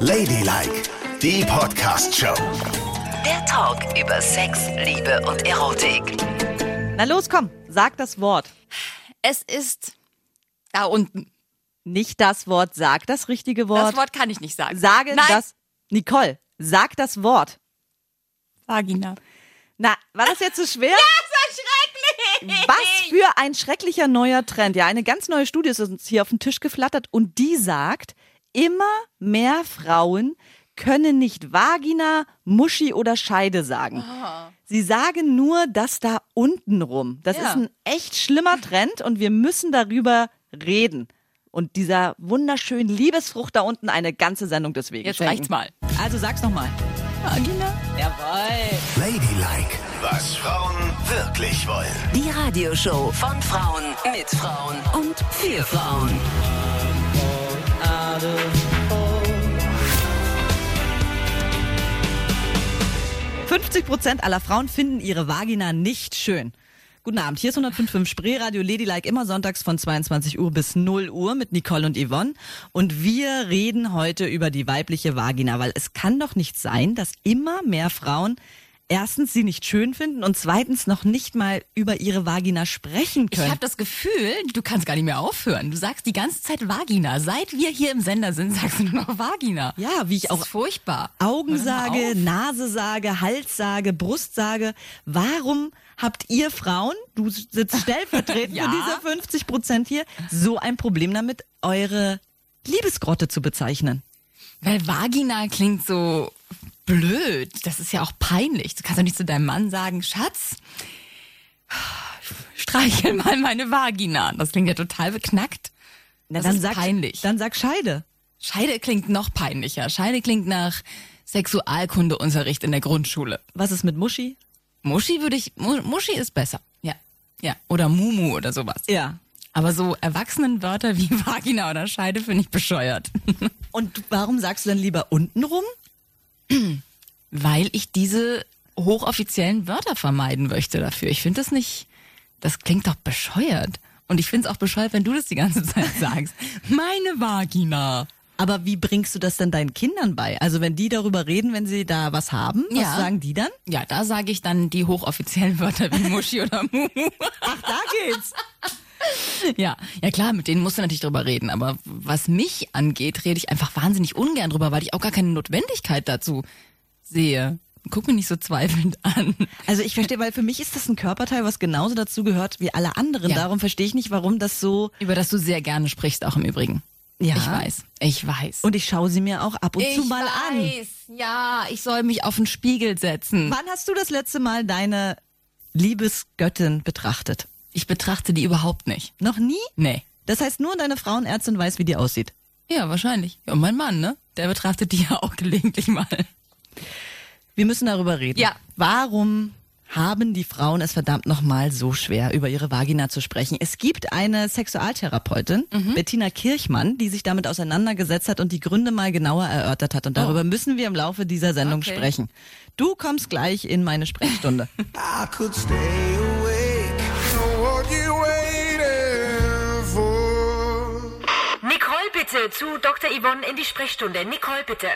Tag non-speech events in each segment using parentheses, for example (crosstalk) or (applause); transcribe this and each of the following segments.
Ladylike, die Podcast-Show. Der Talk über Sex, Liebe und Erotik. Na los, komm, sag das Wort. Es ist da unten. Nicht das Wort, sag das richtige Wort. Das Wort kann ich nicht sagen. Sage Nein. das. Nicole, sag das Wort. Vagina. Na, war das jetzt so schwer? Das ist schrecklich. Was für ein schrecklicher neuer Trend. Ja, eine ganz neue Studie ist uns hier auf den Tisch geflattert und die sagt, immer mehr Frauen können nicht Vagina, Muschi oder Scheide sagen. Sie sagen nur das da unten rum. Das Ja. ist ein echt schlimmer Trend und wir müssen darüber reden. Und dieser wunderschönen Liebesfrucht da unten eine ganze Sendung deswegen Jetzt schenken. reicht's mal. Also sag's nochmal. Vagina. Jawohl. Ladylike, was Frauen wirklich wollen. Die Radioshow von Frauen mit Frauen und für Frauen. 50 Prozent aller Frauen finden ihre Vagina nicht schön. Guten Abend, hier ist 105.5 Spreeradio Ladylike immer sonntags von 22 Uhr bis 0 Uhr mit Nicole und Yvonne. Und wir reden heute über die weibliche Vagina, weil es kann doch nicht sein, dass immer mehr Frauen erstens sie nicht schön finden und zweitens noch nicht mal über ihre Vagina sprechen Ich können. habe das Gefühl, du kannst gar nicht mehr aufhören. Du sagst die ganze Zeit Vagina. Seit wir hier im Sender sind, (laughs) sagst du nur noch Vagina. ja, wie ich Das auch ist furchtbar. Augen sage. Nase sage, Hals sage, Brust sage. Warum habt ihr Frauen, du sitzt stellvertretend Ja. (laughs) für diese 50 Prozent hier, so ein Problem damit, eure Liebesgrotte zu bezeichnen? Weil Vagina klingt so blöd. Das ist ja auch peinlich. Du kannst doch nicht zu deinem Mann sagen, Schatz, streichel mal meine Vagina. Das klingt ja total beknackt. Na, Das dann ist sag, peinlich. Dann sag Scheide. Scheide klingt noch peinlicher. Scheide klingt nach Sexualkundeunterricht in der Grundschule. Was ist mit Muschi? Muschi würde ich, Mu- Muschi ist besser. Ja. Ja. Oder Mumu oder sowas. Ja. Aber so Erwachsenenwörter wie (laughs) Vagina oder Scheide finde ich bescheuert. (laughs) Und warum sagst du dann lieber unten rum? Weil ich diese hochoffiziellen Wörter vermeiden möchte dafür. Ich finde das nicht, das klingt doch bescheuert. Und ich finde es auch bescheuert, wenn du das die ganze Zeit (laughs) sagst. Meine Vagina. Aber wie bringst du das denn deinen Kindern bei? Also wenn die darüber reden, wenn sie da was haben, was Ja. sagen die dann? Ja, da sage ich dann die hochoffiziellen Wörter wie Muschi oder Mumu. Ach, da geht's. (laughs) (laughs) Ja, ja klar, mit denen musst du natürlich drüber reden. Aber was mich angeht, rede ich einfach wahnsinnig ungern drüber, weil ich auch gar keine Notwendigkeit dazu sehe. Guck mich nicht so zweifelnd (laughs) an. Also ich verstehe, weil für mich ist das ein Körperteil, was genauso dazu gehört wie alle anderen. Ja. Darum verstehe ich nicht, warum das so. Über das du sehr gerne sprichst, auch im Übrigen. Ja. Ich weiß, ich weiß. Und ich schaue sie mir auch ab und zu mal an. weiß, ja, ich soll mich auf den Spiegel setzen. Wann hast du das letzte Mal deine Liebesgöttin betrachtet? Ich betrachte die überhaupt nicht. Noch nie? Nee. Das heißt, nur deine Frauenärztin weiß, wie die aussieht. Ja, wahrscheinlich. Ja, und mein Mann, ne? Der betrachtet die (laughs) ja auch gelegentlich mal. Wir müssen darüber reden. Ja. Warum haben die Frauen es verdammt nochmal so schwer, über ihre Vagina zu sprechen? Es gibt eine Sexualtherapeutin, Mhm. Bettina Kirchmann, die sich damit auseinandergesetzt hat und die Gründe mal genauer erörtert hat. Und darüber müssen wir im Laufe dieser Sendung Oh. Okay. sprechen. Du kommst gleich in meine Sprechstunde. I could stay Bitte zu Dr. Yvonne in die Sprechstunde. Nicole bitte.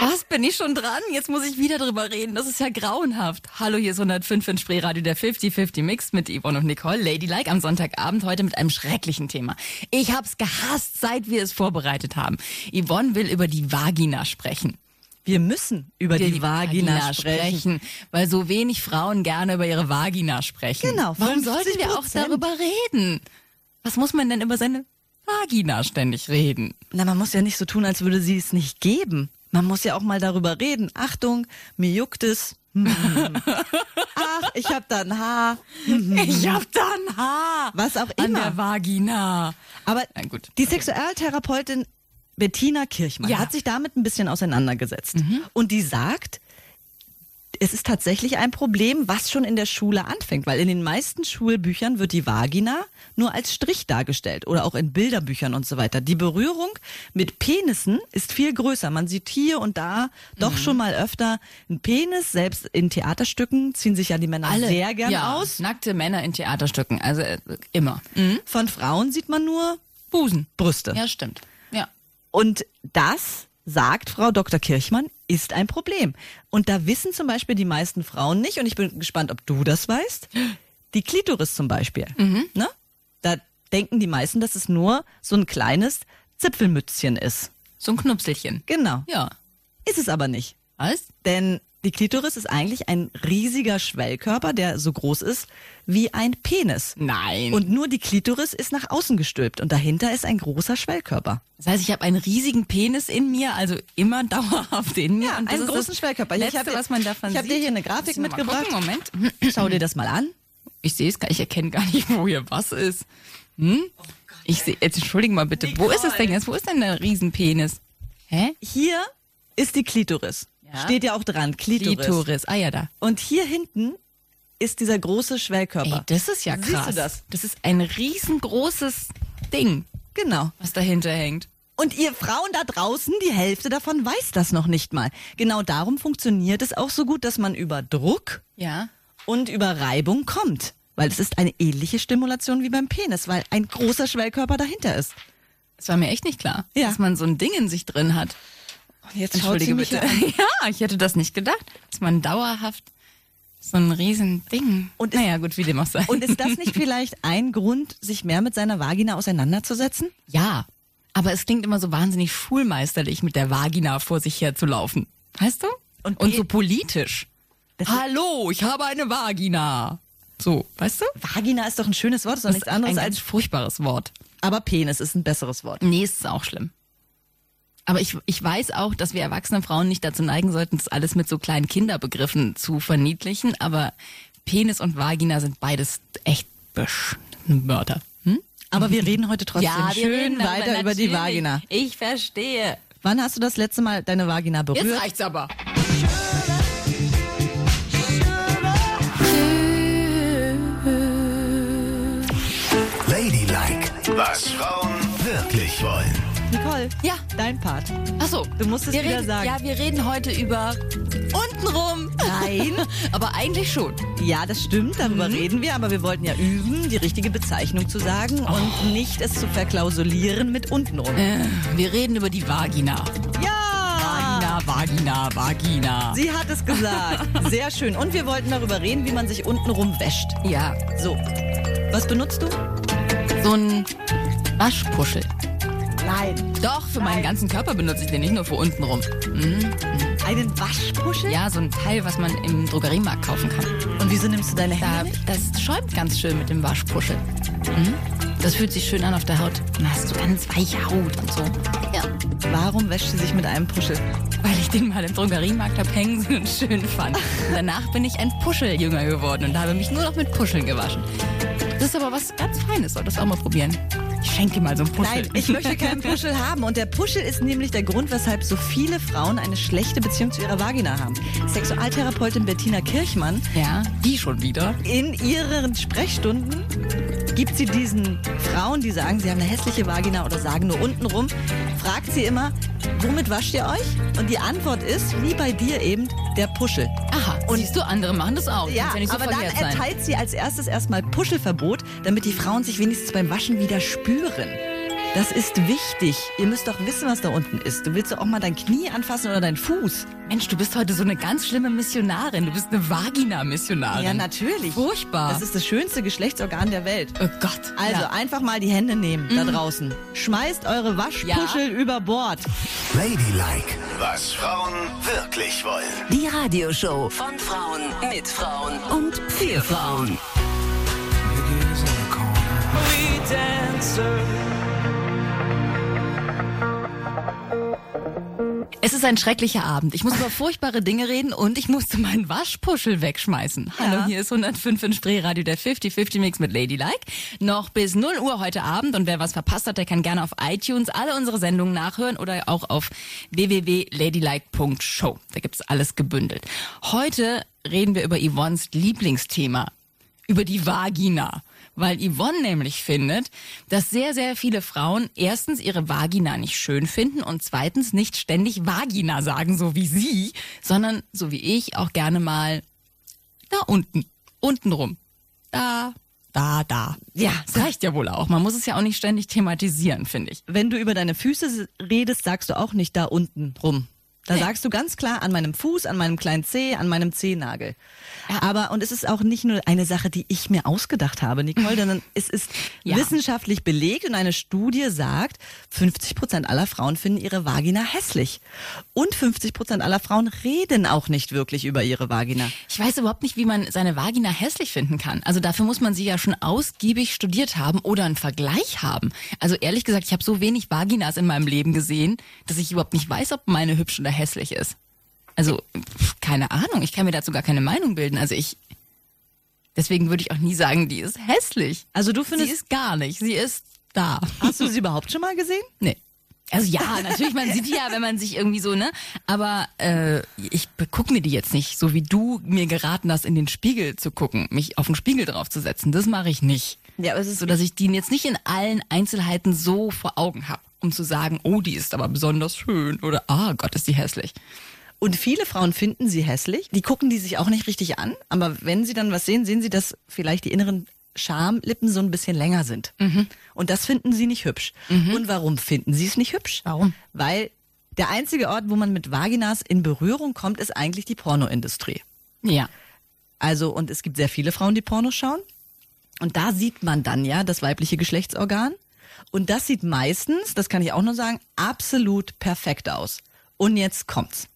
Was, bin ich schon dran? Jetzt muss ich wieder drüber reden. Das ist ja grauenhaft. Hallo, hier ist 105 in Spreeradio, der 50-50 Mix mit Yvonne und Nicole. Ladylike am Sonntagabend heute mit einem schrecklichen Thema. Ich hab's gehasst, seit wir es vorbereitet haben. Yvonne will über die Vagina sprechen. Wir müssen über Wir die, Vagina, sprechen. weil so wenig Frauen gerne über ihre Vagina sprechen. Genau, Warum 50%. sollten wir auch darüber reden? Was muss man denn über seine Vagina ständig reden? Na, man muss ja nicht so tun, als würde sie es nicht geben. Man muss ja auch mal darüber reden. Achtung, mir juckt es. Hm. (laughs) Ach, ich hab da ein Haar. Ich hab da ein Haar. Was auch An immer. der Vagina. Aber Na gut. die Sexualtherapeutin Bettina Kirchmann Ja. hat sich damit ein bisschen auseinandergesetzt. Und die sagt, es ist tatsächlich ein Problem, was schon in der Schule anfängt, weil in den meisten Schulbüchern wird die Vagina nur als Strich dargestellt oder auch in Bilderbüchern und so weiter. Die Berührung mit Penissen ist viel größer. Man sieht hier und da doch schon mal öfter einen Penis. Selbst in Theaterstücken ziehen sich ja die Männer sehr gern ja, aus. Nackte Männer in Theaterstücken, also äh, immer. Mhm. Von Frauen sieht man nur Busen. Brüste. Ja, stimmt. Ja. Und das sagt Frau Dr. Kirchmann, ist ein Problem. Und da wissen zum Beispiel die meisten Frauen nicht, und ich bin gespannt, ob du das weißt, die Klitoris zum Beispiel. Ne? Da denken die meisten, dass es nur so ein kleines Zipfelmützchen ist. So ein Knupselchen. Genau. Ja. Ist es aber nicht. Was? Denn die Klitoris ist eigentlich ein riesiger Schwellkörper, der so groß ist wie ein Penis. Nein. Und nur die Klitoris ist nach außen gestülpt und dahinter ist ein großer Schwellkörper. das heißt, ich habe einen riesigen Penis in mir, also immer (laughs) dauerhaft in mir. Ja, und das einen großen das Schwellkörper. Letzte, hab dir- was man davon ich hab sieht. dir hier eine Grafik mitgebracht. Gucken, Moment. Schau dir das mal an. Ich sehe es gar ich erkenne gar nicht, (laughs) wo hier was ist. Hm? Ich sehe, jetzt entschuldigen mal bitte, wo ist es denn jetzt? Wo ist denn der Riesenpenis? Hä? Hier ist die Klitoris. Ja. Steht ja auch dran, Klitoris. Klitoris. Ah ja, da. Und hier hinten ist dieser große Schwellkörper. Ey, das ist ja Siehst krass. du das? Das ist ein riesengroßes Ding, Genau. was dahinter hängt. Und ihr Frauen da draußen, die Hälfte davon weiß das noch nicht mal. Genau darum funktioniert es auch so gut, dass man über Druck Ja. und über Reibung kommt. Weil es ist eine ähnliche Stimulation wie beim Penis, weil ein großer Schwellkörper dahinter ist. Das war mir echt nicht klar, Ja. dass man so ein Ding in sich drin hat. Und jetzt Entschuldige bitte. (laughs) Ja, ich hätte das nicht gedacht, dass man dauerhaft so ein riesen Ding. Und ist- naja, gut, wie dem auch sei. Und ist das nicht (laughs) vielleicht ein Grund, sich mehr mit seiner Vagina auseinanderzusetzen? Ja, aber es klingt immer so wahnsinnig schulmeisterlich, mit der Vagina vor sich her zu laufen. Weißt du? Und Und, so politisch. Hallo, ich habe eine Vagina. So, weißt du? Vagina ist doch ein schönes Wort, ist doch nichts anderes ein als. furchtbares Wort. Aber Penis ist ein besseres Wort. Nee, ist auch schlimm. Aber ich, ich weiß auch, dass wir erwachsene Frauen nicht dazu neigen sollten, das alles mit so kleinen Kinderbegriffen zu verniedlichen. Aber Penis und Vagina sind beides echt Wörter. Hm? Aber wir reden heute trotzdem wir schön weiter über die. Vagina. Ich verstehe. Wann hast du das letzte Mal deine Vagina berührt? Jetzt reicht's aber. Ladylike, was Frauen wirklich wollen. Nicole, Ja. dein Part. Ach so. Du musst es wir wieder reden, sagen. Ja, wir reden heute über untenrum. Nein. (laughs) Aber eigentlich schon. Ja, das stimmt, darüber reden wir, aber wir wollten ja üben, die richtige Bezeichnung zu sagen und nicht es zu verklausulieren mit untenrum. Äh, wir reden über die Vagina. Ja! Vagina, Vagina, Vagina. Sie hat es gesagt. (laughs) Sehr schön. Und wir wollten darüber reden, wie man sich untenrum wäscht. Ja, So. Was benutzt du? so ein Waschpuschel. Nein. Doch, für meinen ganzen Körper benutze ich den nicht nur für untenrum. Einen Waschpuschel? Ja, so ein Teil, was man im Drogeriemarkt kaufen kann. Und wieso nimmst du deine Da, Hände nicht? das schäumt ganz schön mit dem Waschpuschel. Mhm. Das fühlt sich schön an auf der Haut. Dann hast du ganz weiche Haut und so. Ja. Warum wäscht sie sich mit einem Puschel? Weil ich den mal im Drogeriemarkt hab hängen (laughs) und schön fand. Und danach bin ich ein Puscheljünger geworden und habe mich nur noch mit Puscheln gewaschen. Das ist aber was ganz Feines, solltest du auch mal probieren. Ich schenke dir mal so einen Puschel. Nein, ich möchte keinen Puschel haben. Und der Puschel ist nämlich der Grund, weshalb so viele Frauen eine schlechte Beziehung zu ihrer Vagina haben. Sexualtherapeutin Bettina Kirchmann Ja, die schon wieder. in ihren Sprechstunden gibt sie diesen Frauen, die sagen, sie haben eine hässliche Vagina oder sagen nur untenrum, fragt sie immer, womit wascht ihr euch? Und die Antwort ist, wie bei dir eben, der Puschel. Aha, und siehst du, andere machen das auch. Ja, ja so aber dann verkehrt sein. erteilt sie als erstes erstmal Puschelverbot, damit die Frauen sich wenigstens beim Waschen wieder spüren. Das ist wichtig. Ihr müsst doch wissen, was da unten ist. Du willst doch auch mal dein Knie anfassen oder dein Fuß. Mensch, du bist heute so eine ganz schlimme Missionarin. Du bist eine Vagina-Missionarin. Ja, natürlich. Furchtbar. Das ist das schönste Geschlechtsorgan der Welt. oh Gott. Also ja. Mhm. einfach mal die Hände nehmen da draußen. Schmeißt eure Waschpuschel über Bord. Ladylike, was Frauen wirklich wollen. Die Radioshow von Frauen mit Frauen und für Frauen. Es ist ein schrecklicher Abend. Ich muss über furchtbare Dinge reden und ich musste meinen Waschpuschel wegschmeißen. Hallo, hier ist 105 in Spreeradio, der 50-50 Mix mit Ladylike. Noch bis 0 Uhr heute Abend und wer was verpasst hat, der kann gerne auf iTunes alle unsere Sendungen nachhören oder auch auf www.ladylike.show. Da gibt's alles gebündelt. Heute reden wir über Yvonnes Lieblingsthema, über die Vagina. Weil Yvonne nämlich findet, dass sehr, sehr viele Frauen erstens ihre Vagina nicht schön finden und zweitens nicht ständig Vagina sagen, so wie sie, sondern so wie ich auch gerne mal da unten, unten rum. Da, da, da. Ja, das reicht ja wohl auch. Man muss es ja auch nicht ständig thematisieren, finde ich. Wenn du über deine Füße redest, sagst du auch nicht da unten rum. Da sagst du ganz klar an meinem Fuß, an meinem kleinen Zeh, an meinem Zehennagel. Aber, und es ist auch nicht nur eine Sache, die ich mir ausgedacht habe, Nicole, (laughs) sondern es ist Ja. wissenschaftlich belegt und eine Studie sagt, 50 Prozent aller Frauen finden ihre Vagina hässlich. Und 50 Prozent aller Frauen reden auch nicht wirklich über ihre Vagina. Ich weiß überhaupt nicht, wie man seine Vagina hässlich finden kann. Also dafür muss man sie ja schon ausgiebig studiert haben oder einen Vergleich haben. Also ehrlich gesagt, ich habe so wenig Vaginas in meinem Leben gesehen, dass ich überhaupt nicht weiß, ob meine hübsch oder hässlich ist. Also keine Ahnung, ich kann mir dazu gar keine Meinung bilden. Also ich deswegen würde ich auch nie sagen, die ist hässlich. Also du Sie findest, ist gar nicht, sie ist da. hast du sie überhaupt schon mal gesehen? Nee. Also ja, natürlich, man sieht die ja, wenn man sich irgendwie so, ne? Aber äh, ich gucke mir die jetzt nicht, so wie du mir geraten hast, in den Spiegel zu gucken, mich auf den Spiegel draufzusetzen. Das mache ich nicht. Ja, aber es ist So dass ich die jetzt nicht in allen Einzelheiten so vor Augen habe, um zu sagen, oh, die ist aber besonders schön oder ah Gott, ist die hässlich. Und viele Frauen finden sie hässlich. Die gucken die sich auch nicht richtig an. Aber wenn sie dann was sehen, sehen sie, dass vielleicht die inneren Schamlippen so ein bisschen länger sind. Und das finden sie nicht hübsch. Und warum finden sie es nicht hübsch? Warum? Weil der einzige Ort, wo man mit Vaginas in Berührung kommt, ist eigentlich die Pornoindustrie. Ja. Also, und es gibt sehr viele Frauen, die Pornos schauen. Und da sieht man dann ja das weibliche Geschlechtsorgan. Und das sieht meistens, das kann ich auch nur sagen, absolut perfekt aus. Und jetzt kommt's.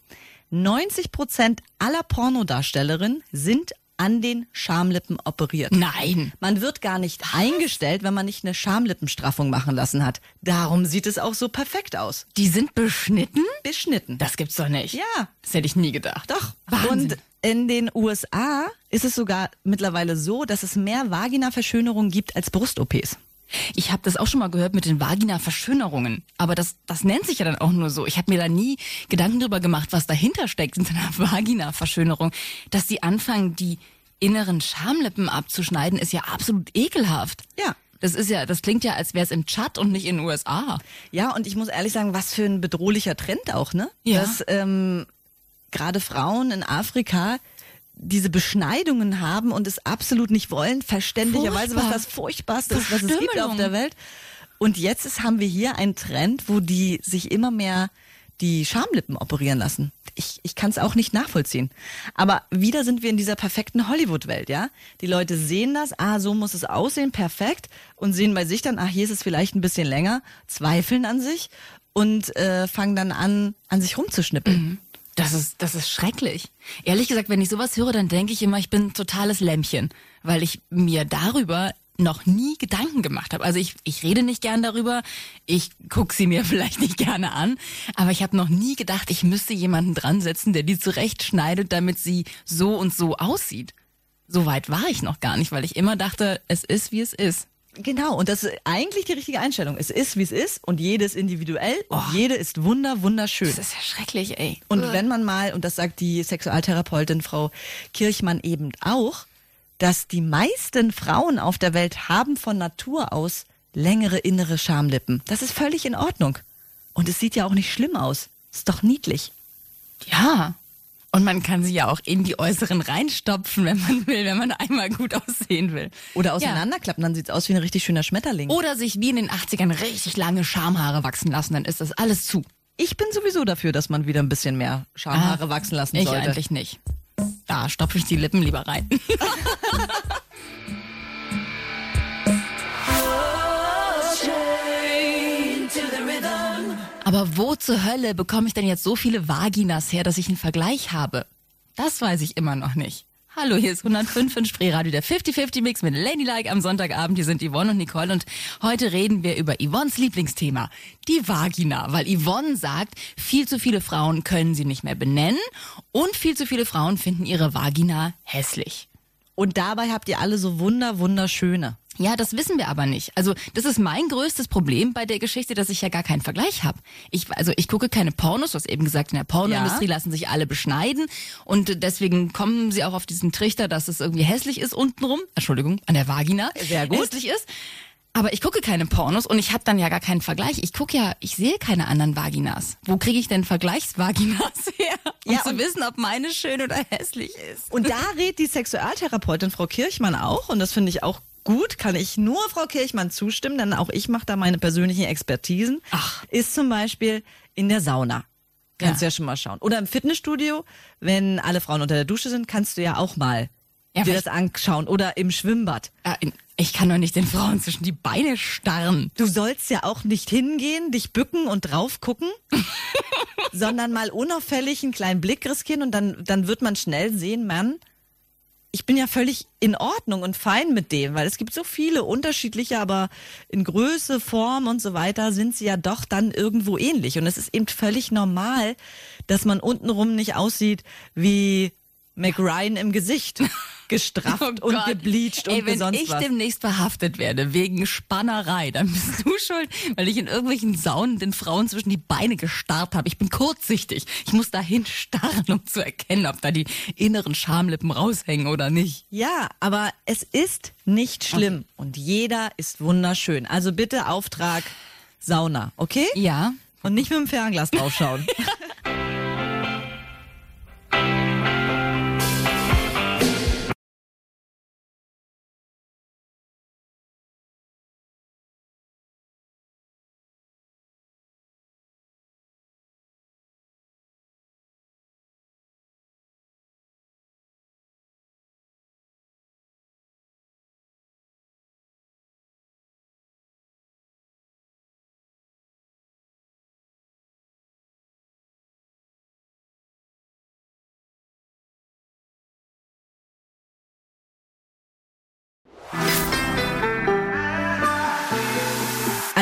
90 Prozent aller Pornodarstellerinnen sind an den Schamlippen operiert. Nein. Man wird gar nicht eingestellt, wenn man nicht eine Schamlippenstraffung machen lassen hat. Darum sieht es auch so perfekt aus. Die sind beschnitten? Beschnitten. Das gibt's doch nicht. Ja. Das hätte ich nie gedacht. Doch. Wahnsinn. Und in den USA ist es sogar mittlerweile so, dass es mehr Vagina-Verschönerungen gibt als Brust-OPs. Ich habe das auch schon mal gehört mit den Vagina-Verschönerungen. Aber das, das nennt sich ja dann auch nur so. Ich habe mir da nie Gedanken drüber gemacht, was dahinter steckt in einer (laughs) Vagina-Verschönerung. Dass die anfangen, die inneren Schamlippen abzuschneiden, ist ja absolut ekelhaft. Ja. Das ist ja, das klingt ja, als wäre es im Tschad und nicht in den USA. Ja, und ich muss ehrlich sagen, was für ein bedrohlicher Trend auch, ne? Ja. Dass ähm, gerade Frauen in Afrika diese Beschneidungen haben und es absolut nicht wollen, verständlicherweise, was Furchtbar. das Furchtbarste ist, was es gibt auf der Welt. Und jetzt ist, haben wir hier einen Trend, wo die sich immer mehr die Schamlippen operieren lassen. Ich, ich kann es auch nicht nachvollziehen. Aber wieder sind wir in dieser perfekten Hollywood-Welt, ja? Die Leute sehen das, ah, so muss es aussehen, perfekt, und sehen bei sich dann, ach, hier ist es vielleicht ein bisschen länger, zweifeln an sich und äh, fangen dann an, an sich rumzuschnippeln. Das ist, das ist schrecklich. Ehrlich gesagt, wenn ich sowas höre, dann denke ich immer, ich bin ein totales Lämmchen, weil ich mir darüber noch nie Gedanken gemacht habe. Also ich, ich rede nicht gern darüber, ich guck sie mir (laughs) vielleicht nicht gerne an, aber ich habe noch nie gedacht, ich müsste jemanden dran setzen, der die zurechtschneidet, damit sie so und so aussieht. So weit war ich noch gar nicht, weil ich immer dachte, es ist, wie es ist. Genau, und das ist eigentlich die richtige Einstellung. Es ist, wie es ist und jede ist individuell und jede ist wunder, wunderschön. Das ist ja schrecklich, ey. Und wenn man mal, und das sagt die Sexualtherapeutin Frau Kirchmann eben auch, dass die meisten Frauen auf der Welt haben von Natur aus längere innere Schamlippen. Das ist völlig in Ordnung. Und es sieht ja auch nicht schlimm aus. Ist doch niedlich. Ja. Und man kann sie ja auch in die äußeren reinstopfen, wenn man will, wenn man einmal gut aussehen will. Oder auseinanderklappen, dann sieht's aus wie ein richtig schöner Schmetterling. Oder sich wie in den 80ern richtig lange Schamhaare wachsen lassen, dann ist das alles zu. Ich bin sowieso dafür, dass man wieder ein bisschen mehr Schamhaare wachsen lassen Ah, Ich sollte. eigentlich nicht. Da stopfe ich die Lippen lieber rein. (laughs) (laughs) Aber wo zur Hölle bekomme ich denn jetzt so viele Vaginas her, dass ich einen Vergleich habe? Das weiß ich immer noch nicht. Hallo, hier ist 105 in Spreeradio, der 50-50 Mix mit Ladylike am Sonntagabend. Hier sind Yvonne und Nicole und heute reden wir über Yvonnes Lieblingsthema, die Vagina. Weil Yvonne sagt, viel zu viele Frauen können sie nicht mehr benennen und viel zu viele Frauen finden ihre Vagina hässlich. Und dabei habt ihr alle so wunder, wunderschöne. Ja, das wissen wir aber nicht. Also das ist mein größtes Problem bei der Geschichte, dass ich ja gar keinen Vergleich habe. Ich, also ich gucke keine Pornos, du hast eben gesagt, in der Pornoindustrie lassen sich alle beschneiden und deswegen kommen sie auch auf diesen Trichter, dass es irgendwie hässlich ist untenrum, Entschuldigung, an der Vagina, Sehr gut. hässlich ist. Aber ich gucke keine Pornos und ich habe dann ja gar keinen Vergleich. Ich gucke ja, ich sehe keine anderen Vaginas. Wo kriege ich denn Vergleichsvaginas (laughs) her? Um Ja, zu wissen, ob meine schön oder hässlich ist. Und da rät die Sexualtherapeutin Frau Kirchmann auch, und das finde ich auch gut, kann ich nur Frau Kirchmann zustimmen, denn auch ich mache da meine persönlichen Expertisen, Ach. ist zum Beispiel in der Sauna. Kannst Ja. du ja schon mal schauen. Oder im Fitnessstudio, wenn alle Frauen unter der Dusche sind, kannst du ja auch mal Ja, dir das anschauen. Oder im Schwimmbad. Ah, Ich kann doch nicht den Frauen zwischen die Beine starren. Du sollst ja auch nicht hingehen, dich bücken und drauf gucken, (laughs) sondern mal unauffällig einen kleinen Blick riskieren und dann, dann wird man schnell sehen, Mann, ich bin ja völlig in Ordnung und fein mit dem, weil es gibt so viele unterschiedliche, aber in Größe, Form und so weiter sind sie ja doch dann irgendwo ähnlich. Und es ist eben völlig normal, dass man untenrum nicht aussieht wie Mac Ryan im Gesicht. Gestrafft Oh und Gott. gebleached Ey, und wenn sonst ich was. demnächst verhaftet werde wegen Spannerei, dann bist du (laughs) schuld, weil ich in irgendwelchen Saunen den Frauen zwischen die Beine gestarrt habe. Ich bin kurzsichtig. Ich muss dahin starren, um zu erkennen, ob da die inneren Schamlippen raushängen oder nicht. Ja, aber es ist nicht schlimm und jeder ist wunderschön. Also bitte Auftrag Sauna, okay? Ja. Und nicht mit dem Fernglas draufschauen. (laughs)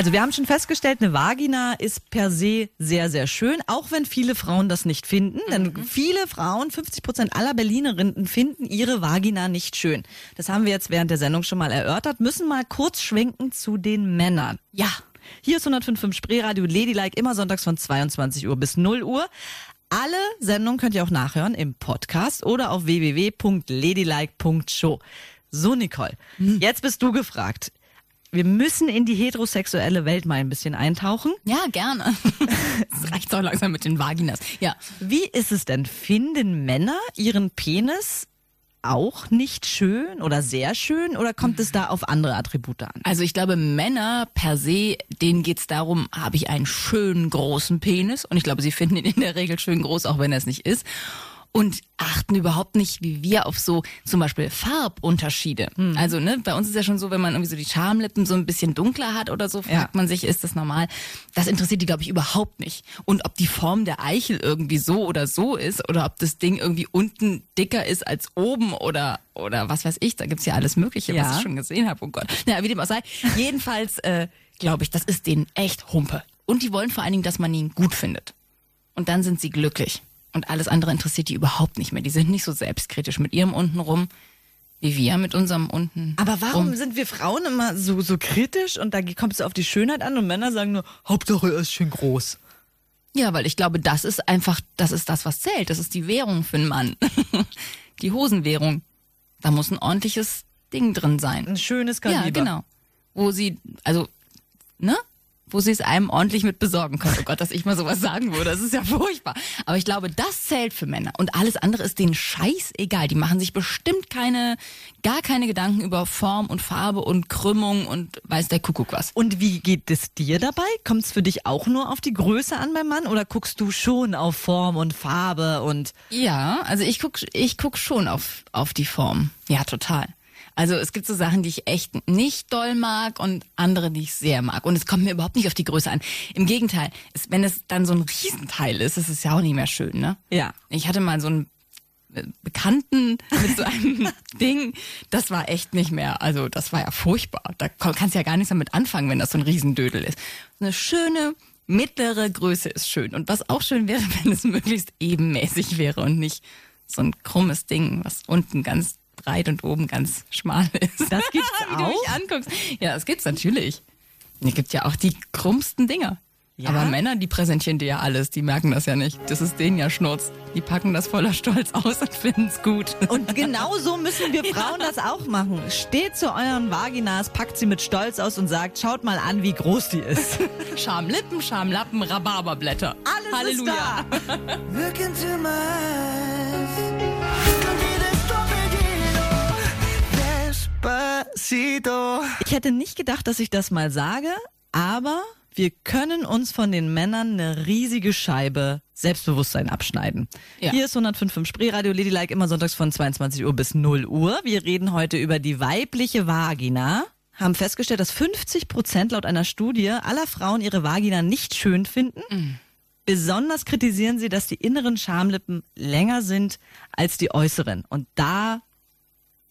Also wir haben schon festgestellt, eine Vagina ist per se sehr, sehr schön, auch wenn viele Frauen das nicht finden. Denn viele Frauen, 50 Prozent aller Berlinerinnen, finden ihre Vagina nicht schön. Das haben wir jetzt während der Sendung schon mal erörtert, müssen mal kurz schwenken zu den Männern. Ja. Hier ist 105.5 Spreeradio Ladylike, immer sonntags von 22 Uhr bis 0 Uhr. Alle Sendungen könnt ihr auch nachhören im Podcast oder auf www.ladylike.show. So, Nicole, jetzt bist du gefragt. Wir müssen in die heterosexuelle Welt mal ein bisschen eintauchen. Ja, gerne. (laughs) Es reicht doch langsam mit den Vaginas. Ja. Wie ist es denn? Finden Männer ihren Penis auch nicht schön oder sehr schön oder kommt es da auf andere Attribute an? Also ich glaube, Männer per se, denen geht's darum, habe ich einen schönen großen Penis? Und ich glaube, sie finden ihn in der Regel schön groß, auch wenn er es nicht ist. Und achten überhaupt nicht, wie wir, auf so zum Beispiel Farbunterschiede. Hm. Also ne, bei uns ist ja schon so, wenn man irgendwie so die Schamlippen so ein bisschen dunkler hat oder so, fragt Ja. man sich, ist das normal? Das interessiert die, glaube ich, überhaupt nicht. Und ob die Form der Eichel irgendwie so oder so ist oder ob das Ding irgendwie unten dicker ist als oben oder oder was weiß ich, da gibt's ja alles Mögliche, Ja. was ich schon gesehen habe, oh Gott. Na, wie dem auch sei. Jedenfalls äh, glaube ich, das ist denen echt Humpe. Und die wollen vor allen Dingen, dass man ihn gut findet. Und dann sind sie glücklich. Und alles andere interessiert die überhaupt nicht mehr. Die sind nicht so selbstkritisch mit ihrem untenrum, wie wir mit unserem unten. Aber warum sind wir Frauen immer so, so kritisch und da kommt es auf die Schönheit an und Männer sagen nur, Hauptsache er ist schön groß. Ja, weil ich glaube, das ist einfach, das ist das, was zählt. Das ist die Währung für einen Mann. (laughs) die Hosenwährung. Da muss ein ordentliches Ding drin sein. Ein schönes Kaliber. Ja, genau. Wo sie, also, ne? Wo sie es einem ordentlich mit besorgen können. Oh Gott, dass ich mal sowas sagen würde. Das ist ja furchtbar. Aber ich glaube, das zählt für Männer. Und alles andere ist denen scheißegal. Die machen sich bestimmt keine, gar keine Gedanken über Form und Farbe und Krümmung und weiß der Kuckuck was. Und wie geht es dir dabei? Kommt es für dich auch nur auf die Größe an beim Mann oder guckst du schon auf Form und Farbe und Ja, also ich guck, ich guck schon auf, auf die Form. Ja, total. Also es gibt so Sachen, die ich echt nicht doll mag und andere, die ich sehr mag. Und es kommt mir überhaupt nicht auf die Größe an. Im Gegenteil, es, wenn es dann so ein Riesenteil ist, ist es ja auch nicht mehr schön, ne? Ja. Ich hatte mal so einen äh, Bekannten mit so einem (laughs) Ding, das war echt nicht mehr, also das war ja furchtbar. Da kannst du ja gar nichts damit anfangen, wenn das so ein Riesendödel ist. Eine schöne, mittlere Größe ist schön. Und was auch schön wäre, (laughs) wenn es möglichst ebenmäßig wäre und nicht so ein krummes Ding, was unten ganz breit und oben ganz schmal ist. Das gibt's (laughs) Wie du auch? mich anguckst. Ja, das gibt's natürlich. Es gibt ja auch die krummsten Dinger. Ja? Aber Männer, die präsentieren dir ja alles, die merken das ja nicht. Das ist denen ja Schnurz. Die packen das voller Stolz aus und finden's gut. Und genau so müssen wir (laughs) Frauen das auch machen. Steht zu euren Vaginas, packt sie mit Stolz aus und sagt, schaut mal an, wie groß die ist. (laughs) Schamlippen, Schamlappen, Rhabarberblätter. Alles Halleluja. ist da. Look into my eyes. Despacito. Ich hätte nicht gedacht, dass ich das mal sage, aber wir können uns von den Männern eine riesige Scheibe Selbstbewusstsein abschneiden. Ja. Hier ist 105.5 Spreeradio Ladylike immer sonntags von 22 Uhr bis 0 Uhr. Wir reden heute über die weibliche Vagina. Haben festgestellt, dass 50 Prozent laut einer Studie aller Frauen ihre Vagina nicht schön finden. Besonders kritisieren sie, dass die inneren Schamlippen länger sind als die äußeren. Und da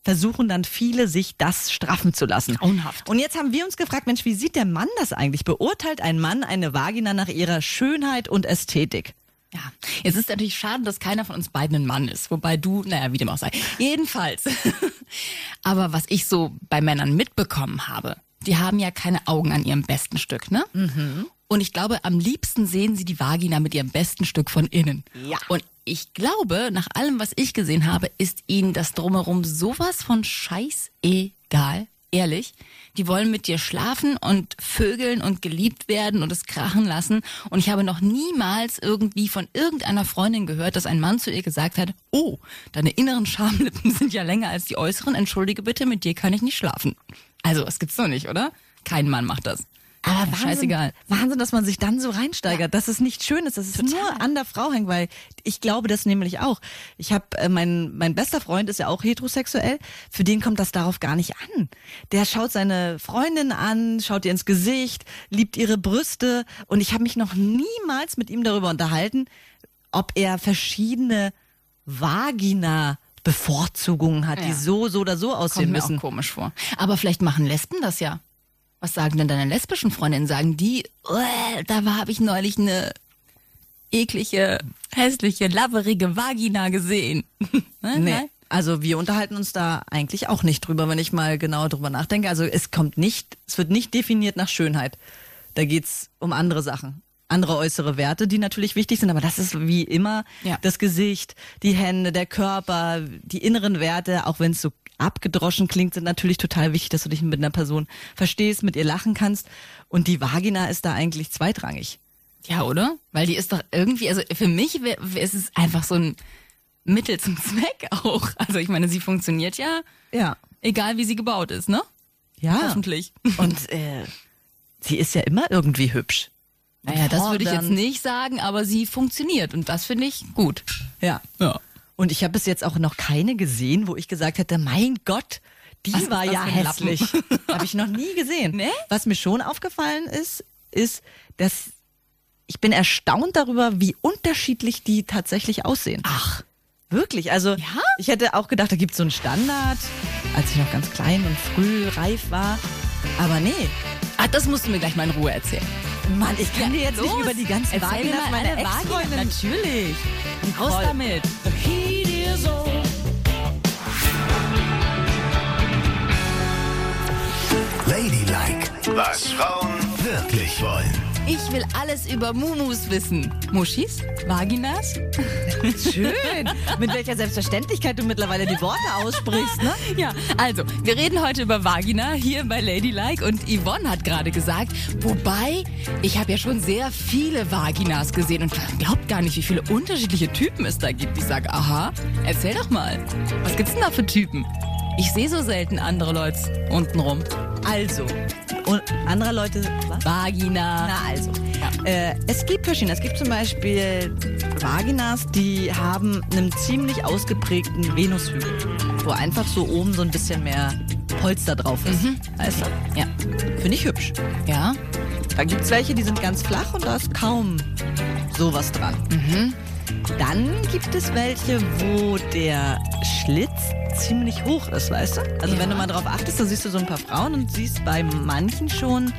versuchen dann viele, sich das straffen zu lassen. Grauenhaft. Und jetzt haben wir uns gefragt, Mensch, wie sieht der Mann das eigentlich? Beurteilt ein Mann eine Vagina nach ihrer Schönheit und Ästhetik? Ja, jetzt ist natürlich schade, dass keiner von uns beiden ein Mann ist. Wobei du, naja, wie dem auch sei. Jedenfalls. (laughs) Aber was ich so bei Männern mitbekommen habe, die haben ja keine Augen an ihrem besten Stück, ne? Und ich glaube, am liebsten sehen sie die Vagina mit ihrem besten Stück von innen. Ja. Und ich glaube, nach allem, was ich gesehen habe, ist ihnen das drumherum sowas von scheißegal. Ehrlich. Die wollen mit dir schlafen und vögeln und geliebt werden und es krachen lassen. Und ich habe noch niemals irgendwie von irgendeiner Freundin gehört, dass ein Mann zu ihr gesagt hat, oh, deine inneren Schamlippen (laughs) sind ja länger als die äußeren. Entschuldige bitte, mit dir kann ich nicht schlafen. Also, das gibt's doch nicht, oder? Kein Mann macht das. Aber scheißegal. Wahnsinn, dass man sich dann so reinsteigert, dass es nicht schön ist, dass es nur an der Frau hängt, weil ich glaube das nämlich auch. Ich habe äh, mein mein bester Freund ist ja auch heterosexuell, für den kommt das darauf gar nicht an. Der schaut seine Freundin an, schaut ihr ins Gesicht, liebt ihre Brüste und ich habe mich noch niemals mit ihm darüber unterhalten, ob er verschiedene Vagina Bevorzugungen hat, die Ja. so so oder so aussehen Kommt mir müssen. auch komisch vor. Aber vielleicht machen Lesben das ja. Was sagen denn deine lesbischen Freundinnen? Sagen die, "Uäh, da habe ich neulich eine eklige, hässliche, laberige Vagina gesehen. (laughs) ne? Nee. Nein? Also wir unterhalten uns da eigentlich auch nicht drüber, wenn ich mal genau drüber nachdenke. Also es kommt nicht, es wird nicht definiert nach Schönheit. Da geht's um andere Sachen. Andere äußere Werte, die natürlich wichtig sind, aber das ist wie immer Ja. das Gesicht, die Hände, der Körper, die inneren Werte, auch wenn es so abgedroschen klingt, sind natürlich total wichtig, dass du dich mit einer Person verstehst, mit ihr lachen kannst. Und die Vagina ist da eigentlich zweitrangig. Ja, oder? Weil die ist doch irgendwie, also für mich wär, wär, ist es einfach so ein Mittel zum Zweck (laughs) auch. Also ich meine, sie funktioniert ja, Ja. egal wie sie gebaut ist, ne? Ja. Hoffentlich. Und äh, sie ist ja immer irgendwie hübsch. Naja, das würde ich jetzt nicht sagen, aber sie funktioniert und das finde ich gut. Ja. Ja. Und ich habe bis jetzt auch noch keine gesehen, wo ich gesagt hätte, mein Gott, die Was war ja hässlich. (laughs) habe ich noch nie gesehen. Nee? Was mir schon aufgefallen ist, ist, dass ich bin erstaunt darüber, wie unterschiedlich die tatsächlich aussehen. Ach. Wirklich, also Ja? ich hätte auch gedacht, da gibt es so einen Standard, als ich noch ganz klein und früh reif war. Aber nee, Ah, das musst du mir gleich mal in Ruhe erzählen. Mann, ich kann dir jetzt los. nicht über die ganzen mal meiner. Ex-Freundin. Natürlich. Raus Voll. damit. Ladylike, was Frauen wirklich wollen. Ich will alles über Mumus wissen. Muschis? Vaginas? (laughs) Schön, mit welcher Selbstverständlichkeit du mittlerweile die Worte aussprichst, ne? Ja, also, wir reden heute über Vagina hier bei Ladylike und Yvonne hat gerade gesagt, wobei, ich habe ja schon sehr viele Vaginas gesehen und glaubt gar nicht, wie viele unterschiedliche Typen es da gibt. Ich sag, aha, erzähl doch mal. Was gibt's denn da für Typen? Ich sehe so selten andere Leute untenrum. Also, und andere Leute, was? Vagina. Na also, äh, es gibt verschiedene. Es gibt zum Beispiel Vaginas, die haben einen ziemlich ausgeprägten Venushügel, wo einfach so oben so ein bisschen mehr Polster drauf ist. Weißt du? Ja. Finde ich hübsch. Ja? Da gibt's welche, die sind ganz flach und da ist kaum sowas dran. Dann gibt es welche, wo der Schlitz ziemlich hoch ist, weißt du? Also Ja. wenn du mal drauf achtest, da siehst du so ein paar Frauen und siehst bei manchen schon,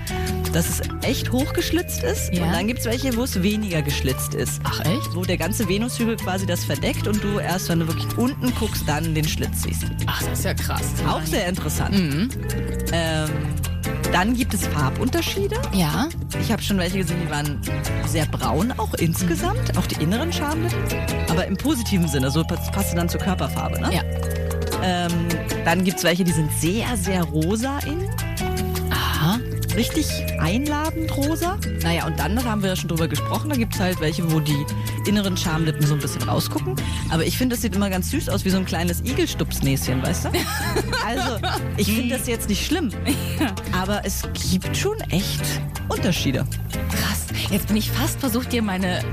dass es echt hoch geschlitzt ist. Ja. Und dann gibt's welche, wo es weniger geschlitzt ist. Ach echt? Wo der ganze Venushügel quasi das verdeckt und du erst, wenn du wirklich unten guckst, dann den Schlitz siehst. Ach, das ist ja krass. Auch sehr interessant. Mhm. Ähm, dann gibt es Farbunterschiede. Ja? Ich habe schon welche gesehen, die waren sehr braun, auch insgesamt, auch die inneren Schamlippen, aber im positiven Sinne, so pass- passte dann zur Körperfarbe. Ne? Ja. Ähm, dann gibt's welche, die sind sehr, sehr rosa innen, Aha. richtig einladend rosa. Naja, und dann, da haben wir ja schon drüber gesprochen, da gibt's halt welche, wo die inneren Schamlippen so ein bisschen rausgucken. Aber ich finde, das sieht immer ganz süß aus, wie so ein kleines Igelstupsnäschen, weißt du? (laughs) Also, ich finde das jetzt nicht schlimm. Aber es gibt schon echt Unterschiede. Krass. Jetzt bin ich fast versucht, dir meine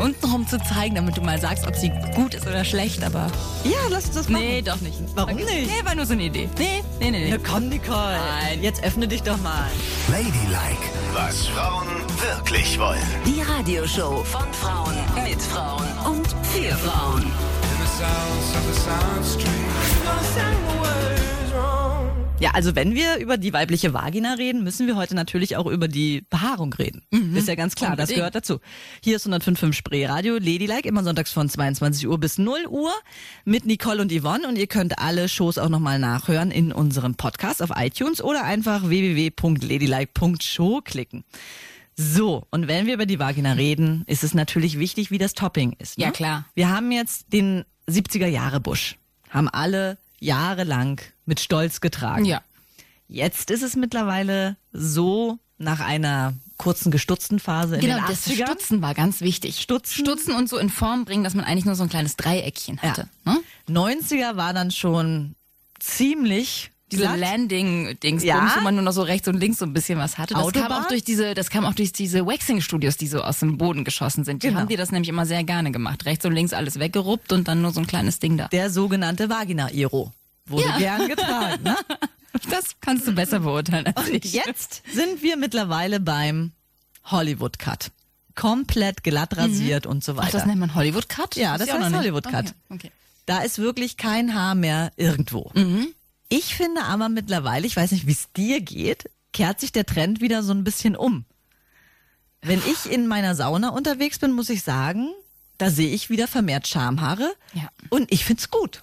untenrum zu zeigen, damit du mal sagst, ob sie gut ist oder schlecht, aber. Ja, lass uns das machen. Nee, doch nicht. Warum Okay. nicht? Nee, war nur so eine Idee. Nee, nee, nee. nee. Na komm, Nicole. Nein. Jetzt öffne dich doch mal. Ladylike, was Frauen wirklich wollen. Die Radioshow von Frauen mit Frauen und für Frauen. Ja, also wenn wir über die weibliche Vagina reden, müssen wir heute natürlich auch über die Behaarung reden. Ist ja ganz klar, das Unbedingt. gehört dazu. Hier ist 105.5 Spree Radio, Ladylike, immer sonntags von 22 Uhr bis 0 Uhr mit Nicole und Yvonne und ihr könnt alle Shows auch nochmal nachhören in unserem Podcast auf iTunes oder einfach www.ladylike.show klicken. So, und wenn wir über die Vagina reden, ist es natürlich wichtig, wie das Topping ist. Ne? Ja, klar. Wir haben jetzt den 70er Jahre Busch. Haben alle jahrelang mit Stolz getragen. Ja. Jetzt ist es mittlerweile so, nach einer kurzen gestutzten Phase in Genau, den das 80ern. Stutzen war ganz wichtig. Stutzen. Stutzen und so in Form bringen, dass man eigentlich nur so ein kleines Dreieckchen Ja. hatte. Ne? 90er war dann schon ziemlich Diese. Landing-Dings, Ja. wo man nur noch so rechts und links so ein bisschen was hatte. Das kam Autobahn? auch durch diese, das kam auch durch diese Waxing-Studios, die so aus dem Boden geschossen sind. Die Genau. haben die das nämlich immer sehr gerne gemacht. Rechts und links alles weggeruppt und dann nur so ein kleines Ding da. Der sogenannte Vagina-Iro. Wurde Ja. gern getragen. Ne? (laughs) Das kannst du besser beurteilen als Und ich. jetzt sind wir mittlerweile beim Hollywood-Cut. Komplett glatt rasiert und so Mhm. Ach, weiter. das nennt man Hollywood-Cut? Ja, Wusste das auch heißt noch nicht. Hollywood-Cut. Okay. okay. Da ist wirklich kein Haar mehr irgendwo. Mhm. Ich finde aber mittlerweile, ich weiß nicht, wie es dir geht, kehrt sich der Trend wieder so ein bisschen um. Wenn ich in meiner Sauna unterwegs bin, muss ich sagen, da sehe ich wieder vermehrt Schamhaare. Ja. Und ich find's gut.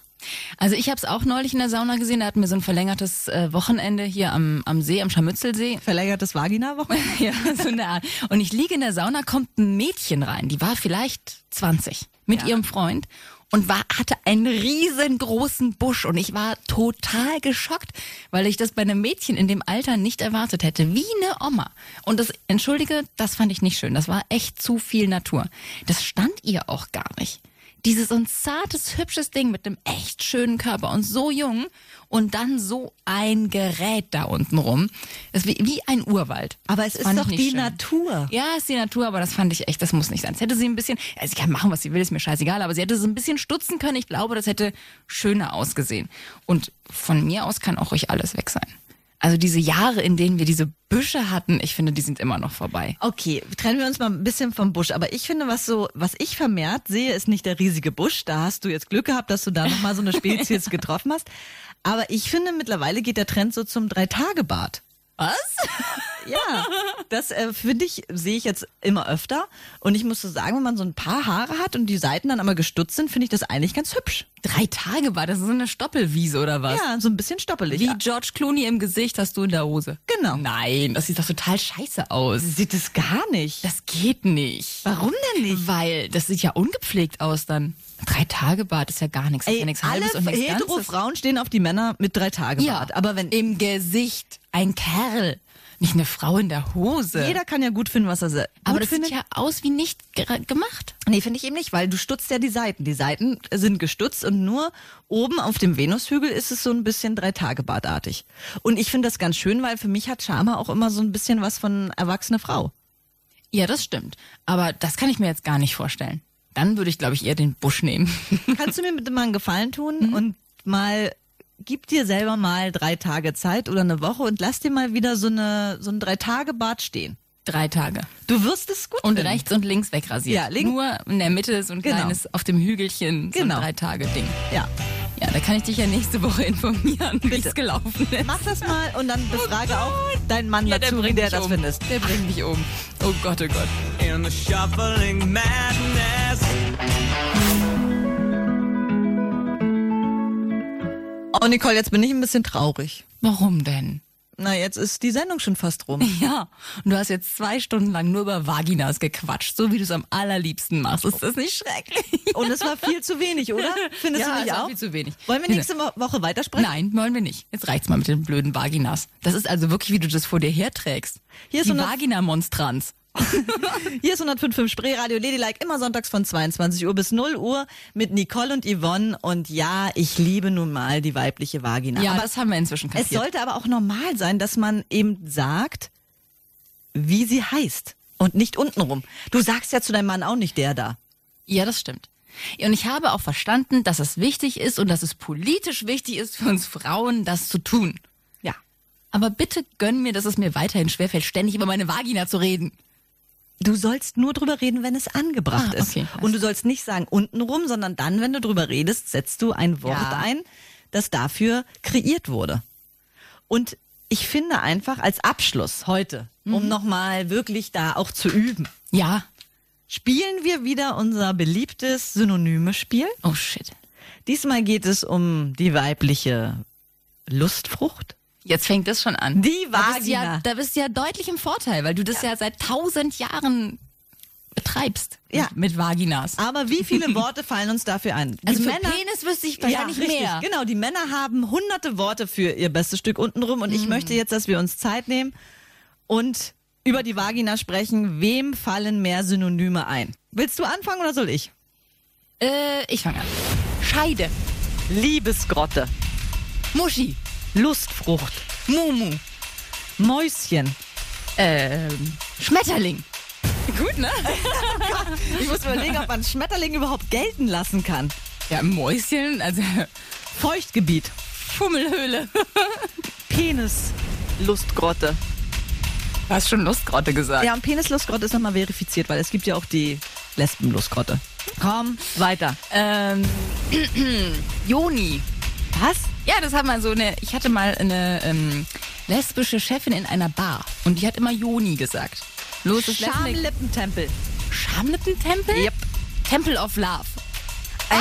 Also ich habe es auch neulich in der Sauna gesehen. Da hatten wir so ein verlängertes äh, Wochenende hier am, am See, am Scharmützelsee. Verlängertes Vagina-Woche. (laughs) ja, so eine Art. Und ich liege in der Sauna, kommt ein Mädchen rein, die war vielleicht 20, mit ihrem Freund und war, hatte einen riesengroßen Busch und ich war total geschockt, weil ich das bei einem Mädchen in dem Alter nicht erwartet hätte, wie eine Oma. Und das, entschuldige, das fand ich nicht schön, das war echt zu viel Natur. Das stand ihr auch gar nicht. Dieses so ein zartes, hübsches Ding mit einem echt schönen Körper und so jung und dann so ein Gerät da unten rum. Das ist wie, wie ein Urwald. Aber es ist doch die schön. Natur. Ja, ist die Natur, aber das fand ich echt, das muss nicht sein. Es hätte sie ein bisschen, also sie kann machen, was sie will, ist mir scheißegal, aber sie hätte so ein bisschen stutzen können. Ich glaube, das hätte schöner ausgesehen. Und von mir aus kann auch ruhig alles weg sein. Also diese Jahre, in denen wir diese Büsche hatten, ich finde, die sind immer noch vorbei. Okay, trennen wir uns mal ein bisschen vom Busch. Aber ich finde, was so, was ich vermehrt sehe, ist nicht der riesige Busch. Da hast du jetzt Glück gehabt, dass du da nochmal so eine Spezies (laughs) getroffen hast. Aber ich finde, mittlerweile geht der Trend so zum Drei-Tage-Bad. Was? Ja, das äh, finde ich, sehe ich jetzt immer öfter. Und ich muss so sagen, wenn man so ein paar Haare hat und die Seiten dann aber gestutzt sind, finde ich das eigentlich ganz hübsch. Drei Tage war das so eine Stoppelwiese oder was? Ja, so ein bisschen stoppelig. Wie George Clooney im Gesicht hast du in der Hose. Genau. Nein, das sieht doch total scheiße aus. Sieht es gar nicht. Das geht nicht. Warum denn nicht? Weil das sieht ja ungepflegt aus dann. Drei Tage Bad ist ja gar nichts. Das ist ja Ey, nichts alle Halbes und nichts hetero. Frauen stehen auf die Männer mit drei Tage Ja, Bart. Aber wenn im Gesicht ein Kerl, nicht eine Frau in der Hose. jeder kann ja gut finden, was er se- Aber das findet. sieht ja aus wie nicht gemacht. Nee, finde ich eben nicht, weil du stutzt ja die Seiten. Die Seiten sind gestutzt und nur oben auf dem Venushügel ist es so ein bisschen Drei-Tage-Badartig. Und ich finde das ganz schön, weil für mich hat Charma auch immer so ein bisschen was von erwachsene Frau. Ja, das stimmt. Aber das kann ich mir jetzt gar nicht vorstellen. Dann würde ich, glaube ich, eher den Busch nehmen. (laughs) Kannst du mir bitte mal einen Gefallen tun und mal gib dir selber mal drei Tage Zeit oder eine Woche und lass dir mal wieder so eine so ein Drei-Tage-Bad stehen. Drei Tage. Du wirst es gut Und finden. rechts und links wegrasiert. Ja, link- Nur in der Mitte so ein Genau. kleines auf dem Hügelchen, so Genau. ein Drei-Tage-Ding. Ja. Ja, da kann ich dich ja nächste Woche informieren, wie es gelaufen ist. Mach das mal und dann befrage auch deinen Mann Ja, dazu, wie bringt der das um. findest. Der bringt mich um. Oh Gott, oh Gott. in the shuffling madness. Oh Nicole, jetzt bin ich ein bisschen traurig. Warum denn? Na, jetzt ist die Sendung schon fast rum. (laughs) Ja, und du hast jetzt zwei Stunden lang nur über Vaginas gequatscht, so wie du es am allerliebsten machst. Ist das nicht schrecklich? Und es war viel zu wenig, oder? (laughs) Findest ja, du nicht es war auch? viel zu wenig. Wollen wir nächste Wo- Woche weitersprechen? Nein, wollen wir nicht. Jetzt reicht's mal mit den blöden Vaginas. Das ist also wirklich, wie du das vor dir herträgst. Hier ist Die so eine- Vagina-Monstranz. (laughs) Hier ist 105.5 Spree Radio Ladylike, immer sonntags von 22 Uhr bis 0 Uhr mit Nicole und Yvonne. Und ja, ich liebe nun mal die weibliche Vagina. Ja, aber das haben wir inzwischen es kapiert. sollte aber auch normal sein, dass man eben sagt, wie sie heißt. Und nicht untenrum. Du sagst ja zu deinem Mann auch nicht der da. Ja, das stimmt. Und ich habe auch verstanden, dass es wichtig ist und dass es politisch wichtig ist für uns Frauen, das zu tun. Ja. Aber bitte gönn mir, dass es mir weiterhin schwerfällt, ständig über meine Vagina zu reden. Du sollst nur drüber reden, wenn es angebracht Ah, ist. okay, weiß Und du sollst nicht sagen untenrum, sondern dann, wenn du drüber redest, setzt du ein Wort Ja. ein, das dafür kreiert wurde. Und ich finde einfach als Abschluss heute, Mhm. um nochmal wirklich da auch zu üben, Ja. spielen wir wieder unser beliebtes Synonyme-Spiel. Oh shit. Diesmal geht es um die weibliche Lustfrucht. Jetzt fängt das schon an. Die Da bist, du ja, Vagina. da bist du ja deutlich im Vorteil, weil du das ja, seit tausend Jahren betreibst. Ja. Mit Vaginas. Aber wie viele Worte fallen uns dafür ein? Die Also für Penis wüsste ich wahrscheinlich richtig. mehr. Genau, die Männer haben hunderte Worte für ihr bestes Stück untenrum und Mhm. ich möchte jetzt, dass wir uns Zeit nehmen und über die Vagina sprechen. Wem fallen mehr Synonyme ein? Willst du anfangen oder soll ich? Äh, ich fange an. Scheide. Liebesgrotte, Muschi. Lustfrucht, Mumu. Mäuschen. Ähm, Schmetterling. Gut, ne? (laughs) Ich muss überlegen, ob man Schmetterling überhaupt gelten lassen kann. Ja, Mäuschen, also (laughs) Feuchtgebiet, Fummelhöhle. (laughs) Penis, Lustgrotte. Du hast schon Lustgrotte gesagt. Ja, und Penislustgrotte ist nochmal verifiziert, weil es gibt ja auch die Lesbenlustgrotte. Komm, weiter. Ähm, (clears throat) Joni. Was? Ja, das hat mal so eine, ich hatte mal eine ähm, lesbische Chefin in einer Bar und die hat immer Joni gesagt. Los, das Lesben- Schamlippentempel. Schamlippentempel? Yep. Temple of Love. Ey,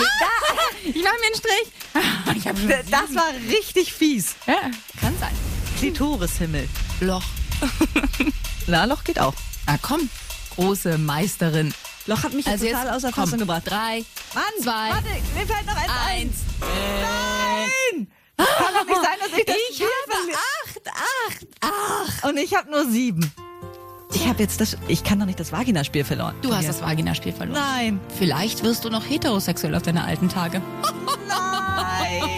Ich mach mir einen Strich. (laughs) Ich hab schon da, das war richtig fies. ja, kann sein. Klitorishimmel. Loch. (laughs) Na, Loch geht auch. Ah, komm. Große Meisterin. Loch hat mich Also total jetzt, außer Fassung gebracht. Drei, Mann, zwei, warte, mir fällt noch eins ein. eins. Nein! Kann doch nicht sein, dass ich das Ich Spiel habe acht, acht, acht. Und ich habe nur sieben. Ich habe jetzt das. Ich kann doch nicht das Vaginaspiel verloren. Du hast das Vaginaspiel verloren. Nein. Vielleicht wirst du noch heterosexuell auf deine alten Tage. Nein. (laughs)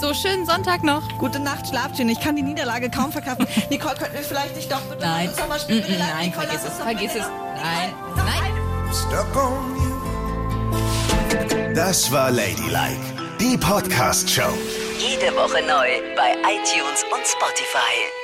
So schönen Sonntag noch. Gute Nacht, schlaft schön. Ich kann die Niederlage kaum verkraften. (laughs) Nicole, könnten wir vielleicht nicht doch bitte Nein. mal Mm, spielen? mm, nein, Nicole, vergiss es, vergiss es. Nein, Nein. nein. Stuck on you. Das war Ladylike, die Podcast-Show. Jede Woche neu bei iTunes und Spotify.